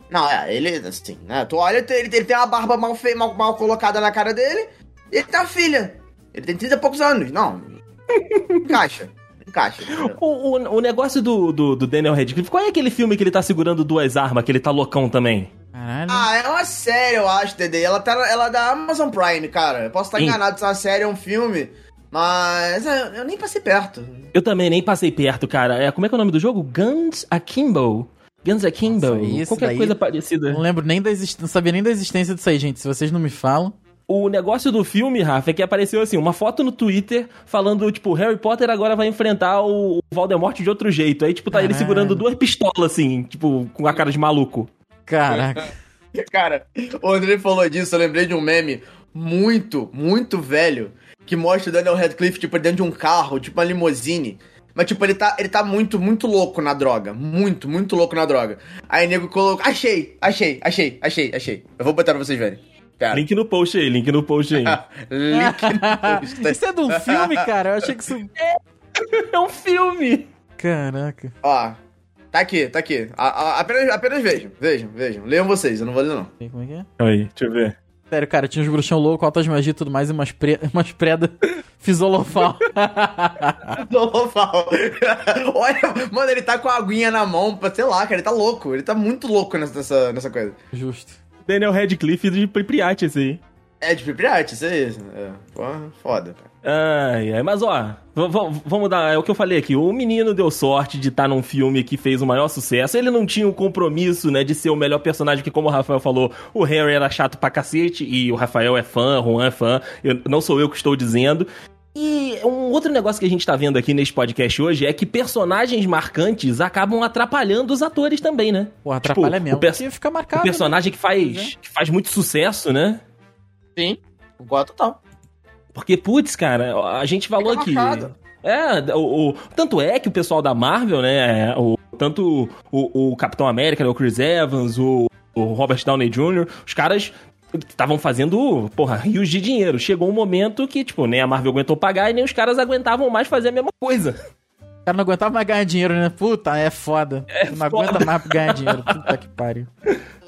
Não, é, ele, assim, né? Tu olha, ele, ele tem uma barba mal, fe... mal, mal colocada na cara dele. E ele tem uma filha. Ele tem 30 e poucos anos. Não. Encaixa. Encaixa. O, o, o negócio do, do, do Daniel Radcliffe, qual é aquele filme que ele tá segurando duas armas, que ele tá loucão também? Caralho. Ah, é uma série, eu acho, Dede. Ela, tá, ela é da Amazon Prime, cara. Eu posso estar Sim. enganado se é uma série ou um filme. Mas é, eu nem passei perto. Eu também nem passei perto, cara. É, como é que é o nome do jogo? Guns Akimbo. Guns Akimbo. Nossa, isso Qualquer daí- coisa parecida. Não lembro nem da existência. Não sabia nem da existência disso aí, gente. Se vocês não me falam. O negócio do filme, Rafa, é que apareceu assim, uma foto no Twitter falando, tipo, Harry Potter agora vai enfrentar o Voldemort de outro jeito. Aí, tipo, tá ele Caralho. segurando duas pistolas, assim, tipo, com a cara de maluco. Caraca. Cara, o André falou disso, eu lembrei de um meme muito, muito velho que mostra o Daniel Radcliffe, tipo, dentro de um carro, tipo uma limousine. Mas, tipo, ele tá, ele tá muito, muito louco na droga. Muito, muito louco na droga. Aí o nego colocou. Achei, achei, achei, achei, achei. Eu vou botar pra vocês verem. Cara. Link no post aí, link no post aí. Link no post. isso é de um filme, cara? Eu achei que isso. é um filme! Caraca. Ó, tá aqui, tá aqui. A- a- apenas, apenas vejam, vejam, vejam. Leiam vocês, eu não vou ler, não. Como é que é? Aí, deixa eu ver. Sério, cara, tinha uns bruxão loucos, altas magias e tudo mais, e umas, pre... umas preda fisolofal. Fala. Olha, mano, ele tá com a aguinha na mão, pra- sei lá, cara, ele tá louco. Ele tá muito louco nessa, nessa, nessa coisa. Justo. Daniel Radcliffe de Pripyat, esse aí. É de Pripyat, isso aí. É, porra, foda, cara. Ai, ai, mas ó, vamos dar. É o que eu falei aqui. O menino deu sorte de estar num filme que fez o maior sucesso. Ele não tinha o compromisso, né, de ser o melhor personagem, que, como o Rafael falou, o Harry era chato pra cacete. E o Rafael é fã, o Juan é fã. Eu- não sou eu que estou dizendo. E um outro negócio que a gente tá vendo aqui nesse podcast hoje é que personagens marcantes acabam atrapalhando os atores também, né? Porra, atrapalha Tipo, mesmo. o perso- Porque fica O marcado. personagem que Pois faz, que faz muito sucesso, né? Sim, concordo total. Porque, putz, cara, a gente falou aqui. É, o, o- tanto é que o pessoal da Marvel, né, o, tanto o, o Capitão América, né, o Chris Evans, o, o Robert Downey Jr., os caras estavam fazendo, porra, rios de dinheiro. Chegou um momento que, tipo, nem a Marvel aguentou pagar e nem os caras aguentavam mais fazer a mesma coisa. O cara não aguentava mais ganhar dinheiro, né? Puta, é foda. não foda. aguenta mais ganhar dinheiro. Puta que pariu.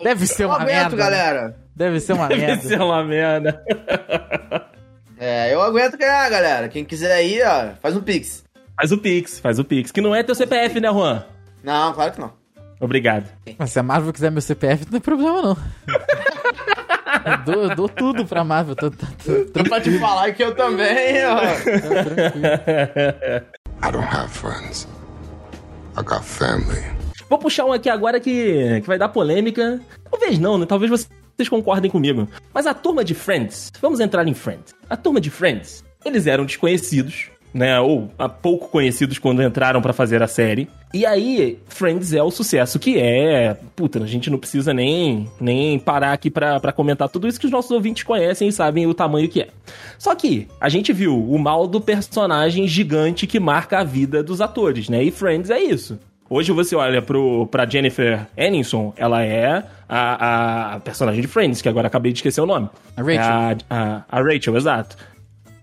Deve ser uma aguento, merda. né? galera. Deve ser uma Deve merda. ser uma merda. É, eu aguento ganhar, galera. Quem quiser aí, ó, faz um pix. Faz o Pix, faz o Pix. Que não é teu CPF, né, Juan? Não, claro que não. Obrigado. Mas se a Marvel quiser meu CPF, não tem problema, não. eu, dou, eu dou tudo pra Marvel. Tô, tô, tô, tô Tô pra te falar que eu também, ó. tranquilo. I don't have friends. I got family. Vou puxar um aqui agora que, que vai dar polêmica. Talvez não, né? Talvez vocês concordem comigo. Mas a turma de Friends, vamos entrar em Friends. A turma de Friends, eles eram desconhecidos, né? Ou ah, pouco conhecidos quando entraram pra fazer a série. E aí, Friends é o sucesso que é. Puta, a gente não precisa nem, nem parar aqui pra comentar tudo isso que os nossos ouvintes conhecem e sabem o tamanho que é. Só que a gente viu o mal do personagem gigante que marca a vida dos atores, né? E Friends é isso. Hoje você olha pro, pra Jennifer Aniston, ela é a, a personagem de Friends, que agora acabei de esquecer o nome. A Rachel. É a, a, a Rachel, exato.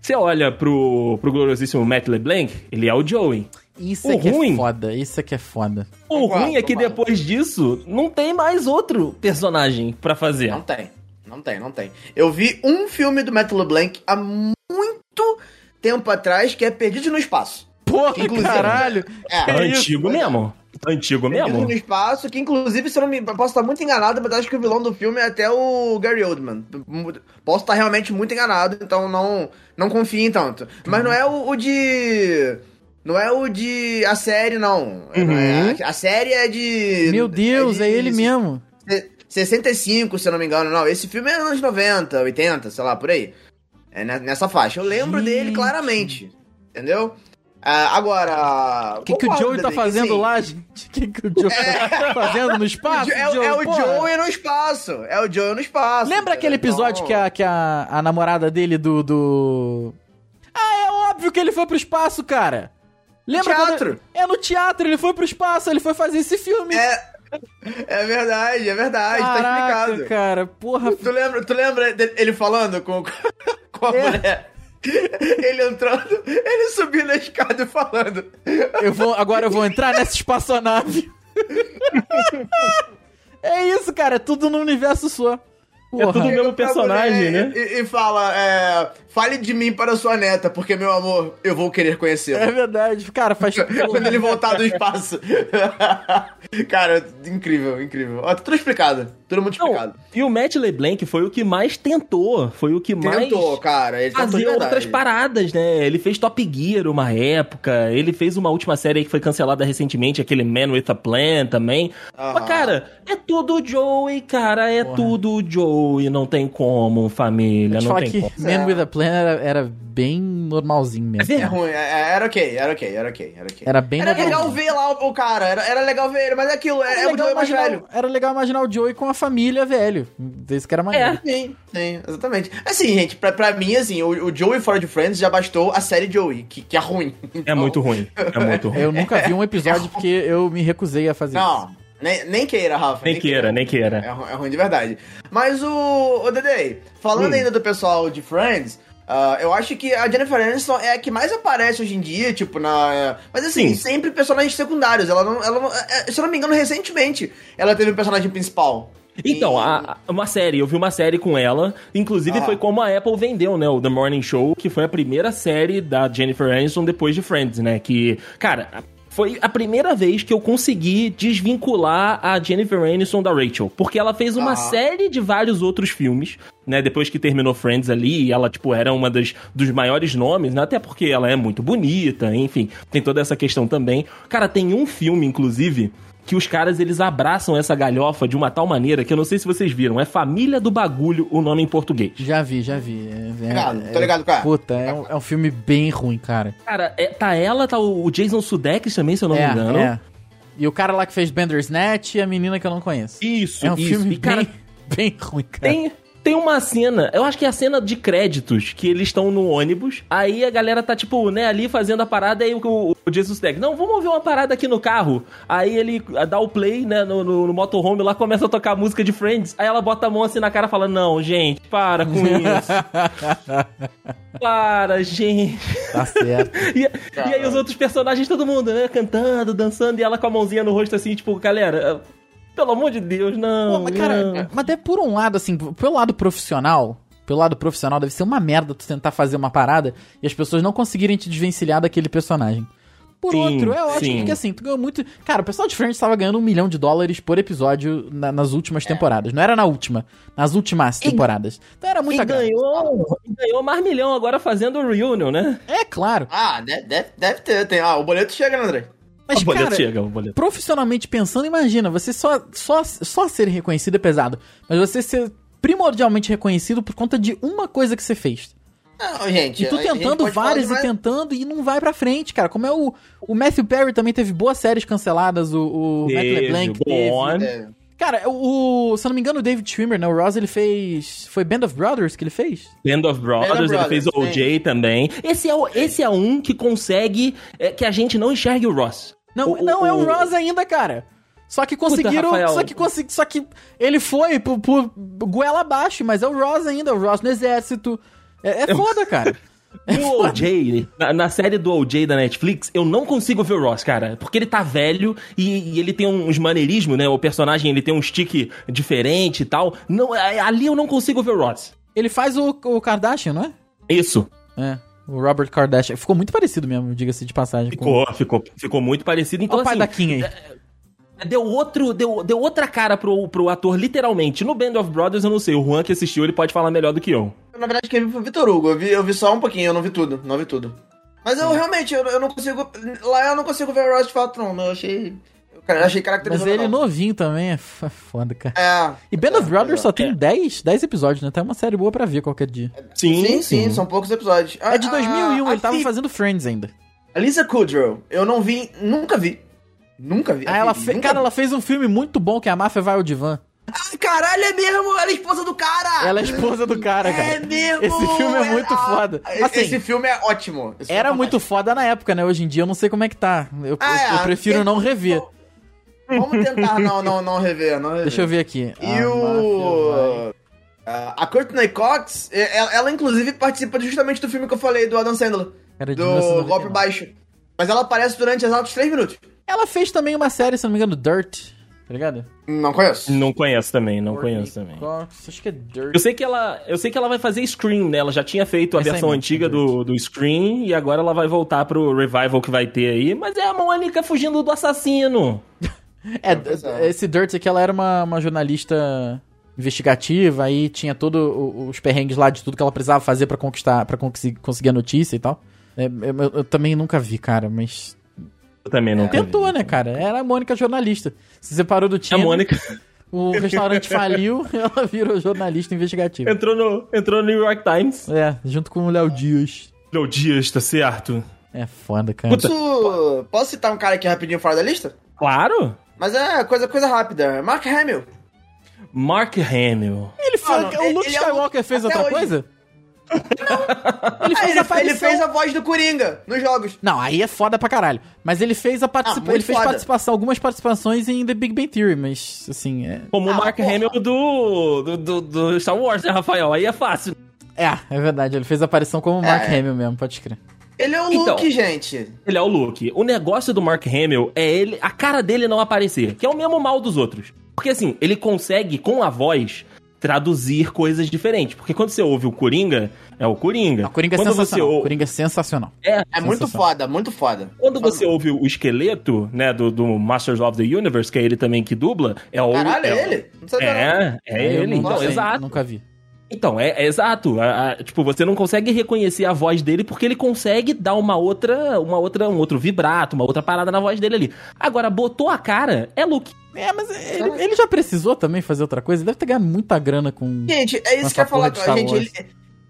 Você olha pro, pro gloriosíssimo Matt LeBlanc, ele é o Joey. Isso O é que ruim- é foda. Isso é que é foda. O Concordo, ruim é que depois disso, não tem mais outro personagem pra fazer. Não tem. Não tem, não tem. Eu vi um filme do Matt LeBlanc há muito tempo atrás que é Perdido no Espaço. Porra, Inclusive- caralho. É, isso? Antigo mesmo. Antigo mesmo. no Espaço, que inclusive, se eu não me. Posso estar muito enganado, mas acho que o vilão do filme é até o Gary Oldman. Posso estar realmente muito enganado, então não, não confiem tanto. Mas não é o, o de. Não é o de. A série, não. Uhum. É, a, a série é de. Meu Deus, de é ele mesmo. se- 65, se eu não me engano. Não, esse filme é anos 90, 80, sei lá, por aí. É ne- nessa faixa. Eu lembro Gente. dele claramente. Entendeu? Ah, agora. O que, que o Joey tá fazendo lá, gente? O que, que o Joey tá fazendo no espaço? É, Joey? é o Porra. Joey no espaço. É o Joey no espaço. Lembra aquele episódio que, a, que a, a namorada dele do, do. Ah, é óbvio que ele foi pro espaço, cara! Lembra quando- teatro. É no teatro, ele foi pro espaço, ele foi fazer esse filme. É, é verdade, é verdade, tá Caraca, explicado. cara, porra. Tu lembra, tu lembra dele- ele falando com, com a É. mulher? Ele entrando, ele subindo a escada e falando. Eu vou, agora eu vou entrar nessa espaçonave. é isso, cara, é tudo no universo só. Porra. tudo mesmo Chega pra personagem, né? E, e fala, é, fale de mim para sua neta, porque, meu amor, eu vou querer conhecê-lo. É verdade, cara, faz. Quando ele voltar do espaço. Cara, incrível, incrível. Ó, tudo explicado. Tudo muito Não, explicado. e o Matt LeBlanc foi o que mais tentou, foi o que mais Tentou, cara. Ele tentou fazia outras paradas, né? Ele fez Top Gear uma época, ele fez uma última série aí que foi cancelada recentemente, aquele Man with a Plan também. Aham. Mas, cara, é tudo Joey, cara, é tudo Joey, não tem como, família, não tem que como. Man É. with a Plan era, era bem normalzinho mesmo. É ruim, é- é- era ok, era ok, era ok, era ok. Era bem Era legal ver lá o, o cara, era, era legal ver ele, mas é aquilo, é, é o Joey mais imaginar, velho. era legal imaginar o Joey com a família velho. Isso que era maneiro. Sim, sim, exatamente. Assim, gente, pra, pra mim, assim, o, o Joey fora de Friends já bastou a série Joey, que, que é ruim. É Então, muito ruim, é muito ruim. Eu nunca vi um episódio porque eu me recusei a fazer Não, isso. nem, nem queira, Rafa. Nem queira, nem queira. É, é ruim de verdade. Mas o, o Dede, falando Hum. ainda do pessoal de Friends, ah, eu acho que a Jennifer Aniston é a que mais aparece hoje em dia, tipo, na. Mas assim, Sim. sempre personagens secundários. Ela não. Ela não é, se eu não me engano, recentemente ela teve um personagem principal. Então, a- a- uma série, eu vi uma série com ela, inclusive Ah. foi como a Apple vendeu, né, o The Morning Show, que foi a primeira série da Jennifer Aniston depois de Friends, né, que, cara, foi a primeira vez que eu consegui desvincular a Jennifer Aniston da Rachel. Porque ela fez uma Ah. série de vários outros filmes, né? Depois que terminou Friends ali, ela, tipo, era uma das, dos maiores nomes, né? Até porque ela é muito bonita, enfim. Tem toda essa questão também. Cara, tem um filme, inclusive, que os caras, eles abraçam essa galhofa de uma tal maneira que eu não sei se vocês viram. É Família do Bagulho, o nome em português. Já vi, já vi. É, é- Ligado, tô é- ligado, cara. Puta, é um, é um filme bem ruim, cara. Cara, é- tá ela, tá o Jason Sudeikis também, se eu não é, me engano. é. E o cara lá que fez Bandersnatch e a menina que eu não conheço. Isso, É um isso. filme E, cara, bem, bem ruim, cara. Tem, tem uma cena, eu acho que é a cena de créditos, que eles estão no ônibus, aí a galera tá, tipo, né, ali fazendo a parada, aí o, o, o Jesus Tech, não, vamos ver uma parada aqui no carro. Aí ele ah, dá o play, né, no, no, no motorhome lá, começa a tocar a música de Friends, aí ela bota a mão assim na cara e fala, não, gente, para com isso. para, gente. Tá certo. E, e aí os outros personagens, todo mundo, né, cantando, dançando, e ela com a mãozinha no rosto assim, tipo, galera, pelo amor de Deus, não. Pô, mas, cara, não. mas é por um lado, assim, pelo lado profissional, pelo lado profissional, deve ser uma merda tu tentar fazer uma parada e as pessoas não conseguirem te desvencilhar daquele personagem. Por Sim, outro, é ótimo, sim. porque assim, tu ganhou muito. Cara, o pessoal de Friends tava ganhando um milhão de dólares por episódio na- nas últimas temporadas. Não era na última, nas últimas E- temporadas. Então era muita E ganhou, ganhou mais milhão agora fazendo o Reunion, né? É claro. Ah, deve, deve, deve ter. Tem, ah, o boleto chega, né, André? Mas, o boleto cara, chega, o boleto. profissionalmente pensando, imagina, você só, só, só ser reconhecido é pesado. Mas você ser primordialmente reconhecido por conta de uma coisa que você fez. Não, gente. E tu tentando várias e tentando e não vai pra frente, cara. Como é o. O Matthew Perry também teve boas séries canceladas, o, o Matt LeBlanc teve. É. Cara, o, o- Se eu não me engano, o David Schwimmer, né? O Ross, ele fez. Foi Band of Brothers que ele fez? Band of Brothers, Band of ele fez o Brothers, OJ também. Esse é, o, esse é um que consegue é, que a gente não enxergue o Ross. Não, O- não o- é o o- Ross ainda, cara. Só que conseguiram. Rafael. só que consegui, Só que ele foi por, por goela abaixo, mas é o Ross ainda, o Ross no exército. É, é foda, cara. O OJ, na, na série do OJ da Netflix, eu não consigo ver o Ross, cara. Porque ele tá velho e, e ele tem uns maneirismos, né? O personagem ele tem um stick diferente e tal. Não, é- ali eu não consigo ver o Ross. Ele faz o, o Kardashian, não é? Isso. É. O Robert Kardashian. Ficou muito parecido mesmo, diga-se de passagem. com- Ficou, ficou, ficou muito parecido. Então, Olha o pai assim, da Kim aí. Deu, outro, deu, deu outra cara pro, pro ator, literalmente. No Band of Brothers, eu não sei. O Juan que assistiu, ele pode falar melhor do que eu. Na verdade, quem viu foi o Vitor Hugo. Eu vi, eu vi só um pouquinho, eu não vi tudo. Não vi tudo. Mas eu realmente, eu, eu não consigo. Lá eu não consigo ver o Ross de fato, não. Eu achei. Eu achei Mas caracterizado. ele não. novinho também é f- foda, cara. É. E Band of é, Brothers é. só tem 10, 10 episódios, né? Tá uma série boa pra ver qualquer dia. Sim, sim, são poucos episódios. É de A- 2001, a- ele tava a Fi- fazendo Friends ainda. A Lisa Kudrow, eu não vi, nunca vi. Nunca vi. Ah, ela fe... nunca Cara, vi. ela fez um filme muito bom que é a Máfia Vai ao Divã. Ai, caralho, é mesmo! Ela é esposa do cara! Ela é esposa do cara, cara. É mesmo! Esse filme é muito Ah, foda. Assim, Esse filme é ótimo. Esse Era é muito foda na época, né? Hoje em dia eu não sei como é que tá. Eu, Ah, eu- eu é, prefiro tem- não rever. Vamos tentar não, não, não rever, não rever. Deixa eu ver aqui. E A o... a a Courtney Cox, ela, ela, inclusive participa justamente do filme que eu falei, do Adam Sandler. Era de do 1999. Golpe Baixo. Mas ela aparece durante exatos 3 minutos. Ela fez também uma série, se não me engano, Dirt. Tá ligado? Não conheço. Não conheço também, não Courtney conheço também. Cox, acho que é Dirt. Eu sei que ela, eu sei que ela vai fazer Scream, né? Ela já tinha feito a Vai sair versão muito, antiga do, do Scream e agora ela vai voltar pro revival que vai ter aí. Mas é a Mônica fugindo do assassino. É, é. esse Dirt aqui, ela era uma, uma jornalista investigativa, aí tinha todos os perrengues lá de tudo que ela precisava fazer pra conquistar, para conseguir, conseguir a notícia e tal. É, eu, eu- eu também nunca vi, cara, mas também não tentou, né, cara? Era a Mônica jornalista. Se separou do A time, Mônica o restaurante faliu, ela virou jornalista investigativa. entrou no, entrou no New York Times. É, junto com o Léo Dias. Meu Dias, tá certo? É foda, cara. Posso, posso citar um cara aqui rapidinho fora da lista? Claro. Mas é coisa, coisa rápida. Mark Hamill. Mark Hamill. Ele fez, Mano, o Luke ele é o- Skywalker fez até outra hoje. coisa? Ele Ah, fez ele, a ele fez a voz do Coringa nos jogos. Não, aí é foda pra caralho. Mas ele fez a participa... Ah, ele fez foda. participação, algumas participações em The Big Bang Theory, mas assim, é. Como o Ah, Mark porra. Hamill do, do, do, do Star Wars, né, Rafael? Aí é fácil. É, é verdade, ele fez a aparição como Mark É. Hamill mesmo, pode crer. Ele é o Então. Luke, gente. Ele é o Luke. O negócio do Mark Hamill é ele, a cara dele não aparecer, que é o mesmo mal dos outros. Porque assim, ele consegue, com a voz, traduzir coisas diferentes. Porque quando você ouve o Coringa, é o Coringa. O Coringa é quando você sensacional. ou- O Coringa é sensacional. É, É muito foda, muito foda. quando você ouve o esqueleto, né, do, do Masters of the Universe, que é ele também que dubla, é o. Caralho, é, é ele? É, é Eu ele. não Então, sei, exato. Nunca vi. Então, é, é exato. A- a- tipo, você não consegue reconhecer a voz dele porque ele consegue dar uma outra, uma outra, um outro vibrato, uma outra parada na voz dele ali. Agora, botou a cara, é Luke. É, mas ele, ele já precisou também fazer outra coisa. Ele deve ter ganhado muita grana com. Gente, é isso que eu ia falar. Gente, ele,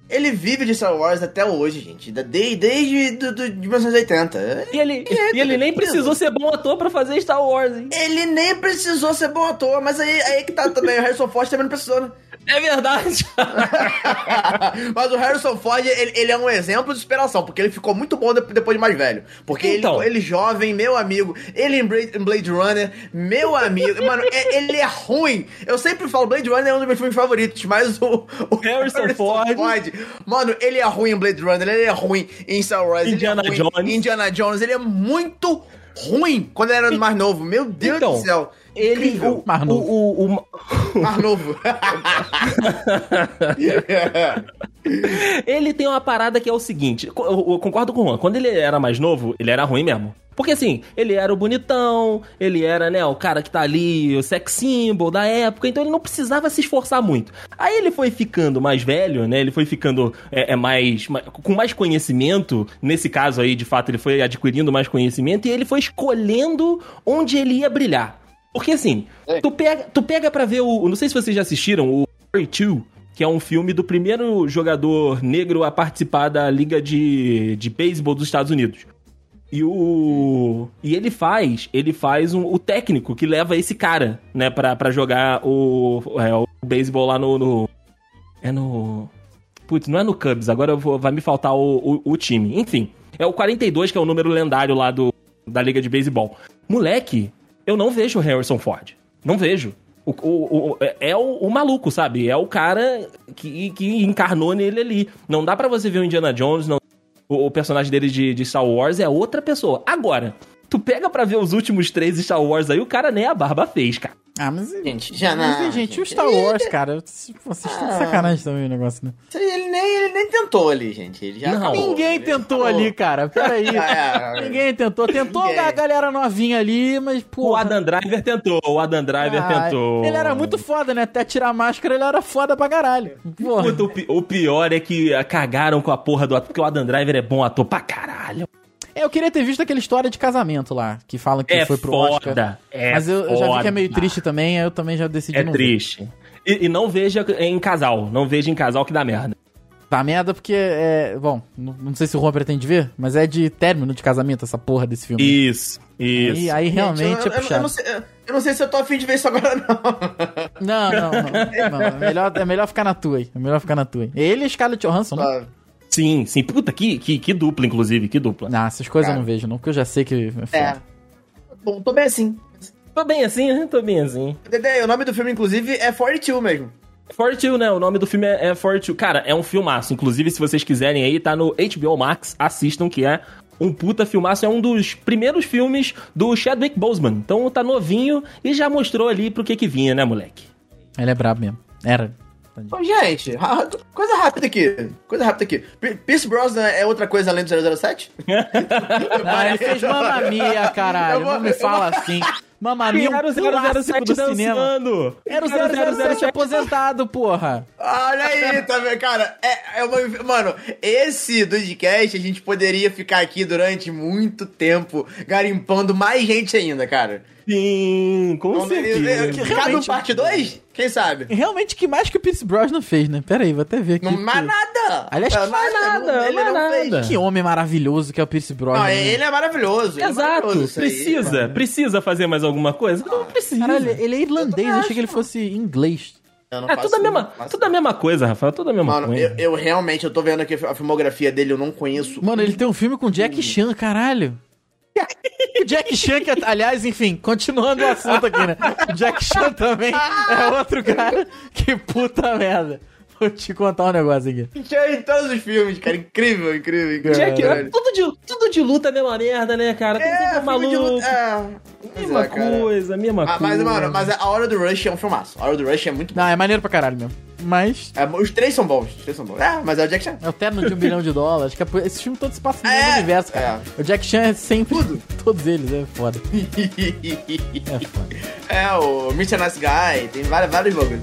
ele vive de Star Wars até hoje, gente. Da- de- Desde do, do, de 1980. E ele, e ele nem precisou ser bom ator pra fazer Star Wars, hein? Ele nem precisou ser bom ator, mas aí, aí que tá também. O Harrison Ford também não precisou, né? É verdade. Mas o Harrison Ford, ele, ele é um exemplo de inspiração, porque ele ficou muito bom de- depois de mais velho. Porque Então. ele, ele jovem, meu amigo, ele em Blade, Runner, meu amigo, mano, é- ele é ruim. Eu sempre falo, Blade Runner é um dos meus filmes favoritos, mas o, o Harrison Ford. Mano, ele é ruim em Blade Runner, ele é ruim em Star Wars, Indiana ele é ruim Jones. em Indiana Jones, ele é muito ruim quando ele era mais novo. Meu Deus Então, do céu. Ele, Incrível. o, Mais o, novo. o, o- mais novo. ele tem uma parada que é o seguinte, eu, eu concordo com o Juan, quando ele era mais novo, ele era ruim mesmo. Porque assim, ele era o bonitão, ele era, né, o cara que tá ali, o sex symbol da época, então ele não precisava se esforçar muito. Aí ele foi ficando mais velho, né, ele foi ficando é, é, mais, ma- com mais conhecimento, nesse caso aí, de fato, ele foi adquirindo mais conhecimento e ele foi escolhendo onde ele ia brilhar. Porque assim, tu pega, tu pega pra ver o. Não sei se vocês já assistiram o 42, que é um filme do primeiro jogador negro a participar da Liga de, de Beisebol dos Estados Unidos. E o. E ele faz. Ele faz um- o técnico que leva esse cara, né, pra, pra jogar o. É, o beisebol lá no, no- É no. Putz, não é no Cubs, agora vou- vai me faltar o, o, o time. Enfim, é o 42, que é o número lendário lá do, da Liga de Beisebol. Moleque, eu não vejo o Harrison Ford. Não vejo. O, o- o- é o, o maluco, sabe? É o cara que, que encarnou nele ali. Não dá pra você ver o Indiana Jones, não. O, personagem dele de, de Star Wars é outra pessoa. Agora, tu pega pra ver os últimos três Star Wars aí, o cara nem a barba fez, cara. Ah, mas. Gente, já mas, não. gente, o Star Wars, cara. Vocês estão de sacanagem também o negócio, né? Ele nem, ele nem tentou ali, gente. Ele já Não. acabou. Ninguém Ele tentou acabou. ali, cara. Peraí. É, Ninguém tentou. Tentou Ninguém. a galera novinha ali, mas, pô. O Adam Driver tentou, o Adam Driver tentou. Ele era muito foda, né? Até tirar a máscara, ele era foda pra caralho. Puta, o, o pior é que ah, cagaram com a porra do ator, porque o Adam Driver é bom ator pra caralho. É, Eu queria ter visto aquela história de casamento lá, que fala que É foi pro foda, Oscar. é mas eu, eu já vi que é meio triste também, aí eu também já decidi É não ver. triste. E, e não veja em casal, não veja em casal que dá merda. Tá merda porque é. Bom, não, não sei se o Juan pretende ver, mas é de término de casamento essa porra desse filme. Isso, isso. E aí realmente Gente, eu, é eu- eu puxado. não sei, eu não sei se eu tô afim de ver isso agora, não. Não, não, não. não, é, melhor, é melhor ficar na tua aí. É melhor ficar na tua aí. Ele e Scarlett Johansson, né? Ah, Sim, sim. Puta, que, que, que dupla, inclusive, que dupla. Não, essas coisas Cara. eu não vejo, não, porque eu já sei que. É. É. Bom, tô bem assim. Tô bem assim, né? Tô bem assim. Dedé, o nome do filme, inclusive, é 42 mesmo. 42, né? O nome do filme é, é 42. Cara, é um filmaço. Inclusive, se vocês quiserem aí, tá no HBO Max, assistam, que é um puta filmaço. É um dos primeiros filmes do Chadwick Boseman. Então tá novinho e já mostrou ali pro que que vinha, né, moleque? Ele é brabo mesmo. Era. Ô, gente, coisa rápida aqui. Coisa rápida aqui. P- Pierce Brosnan é outra coisa além do 007? Ah, ele fez Mamma Mia, caralho. Eu vou- não me eu fala assim. Mamma Mia, um Era o clássico 007 do cinema. dançando. Era o 007 aposentado, porra. Olha aí, tá vendo? Cara, é, é uma. Mano, esse do podcast a gente poderia ficar aqui durante muito tempo garimpando mais gente ainda, cara. Sim, com Então, certeza. Cabe um realmente- parte 2? Quem sabe? Realmente, que mais que o Pierce Brosnan fez, né? Pera aí, vou até ver aqui. Não mais nada! Aliás, É, que mais nada, Ele mais não fez. nada. Que homem maravilhoso que é o Pierce Brosnan. Não, né? ele é maravilhoso. ele é Exato, maravilhoso, isso aí, precisa, precisa fazer mais alguma coisa? Não precisa. Caralho, ele é irlandês, Eu achei que ele fosse inglês. Eu não É faço- tudo a mesma, não tudo a mesma coisa, Rafael, tudo a mesma Mano, coisa. eu, eu realmente, eu tô vendo aqui a filmografia dele, eu não conheço. Mano, ele tem um filme com Jack Chan, caralho. O Jack Chan, que, aliás, enfim, continuando o assunto aqui, né? O Jack Chan também é outro cara que puta merda. Vou te contar um negócio aqui. Tinha em todos os filmes, cara. Incrível, incrível, incrível. Tudo, de, tudo de luta é a mesma merda, né, cara? Tem sempre um filme de maluco. luta- É, Mesma é, cara. coisa, mesma Ah, coisa. mas, mano, mas a Hora do Rush é um filmaço. A Hora do Rush é muito bom. Não, é maneiro pra caralho mesmo. Mas É, os três são bons. Os três são bons. É, mas é o Jack Chan. é o terno de um bilhão de dólares. Que é esse filme todo se passa no É, mesmo universo, cara. O Jack Chan é sempre. Todos eles, é foda. É foda. é, o Mr. Nice Guy. Tem vários, vários bagulhos.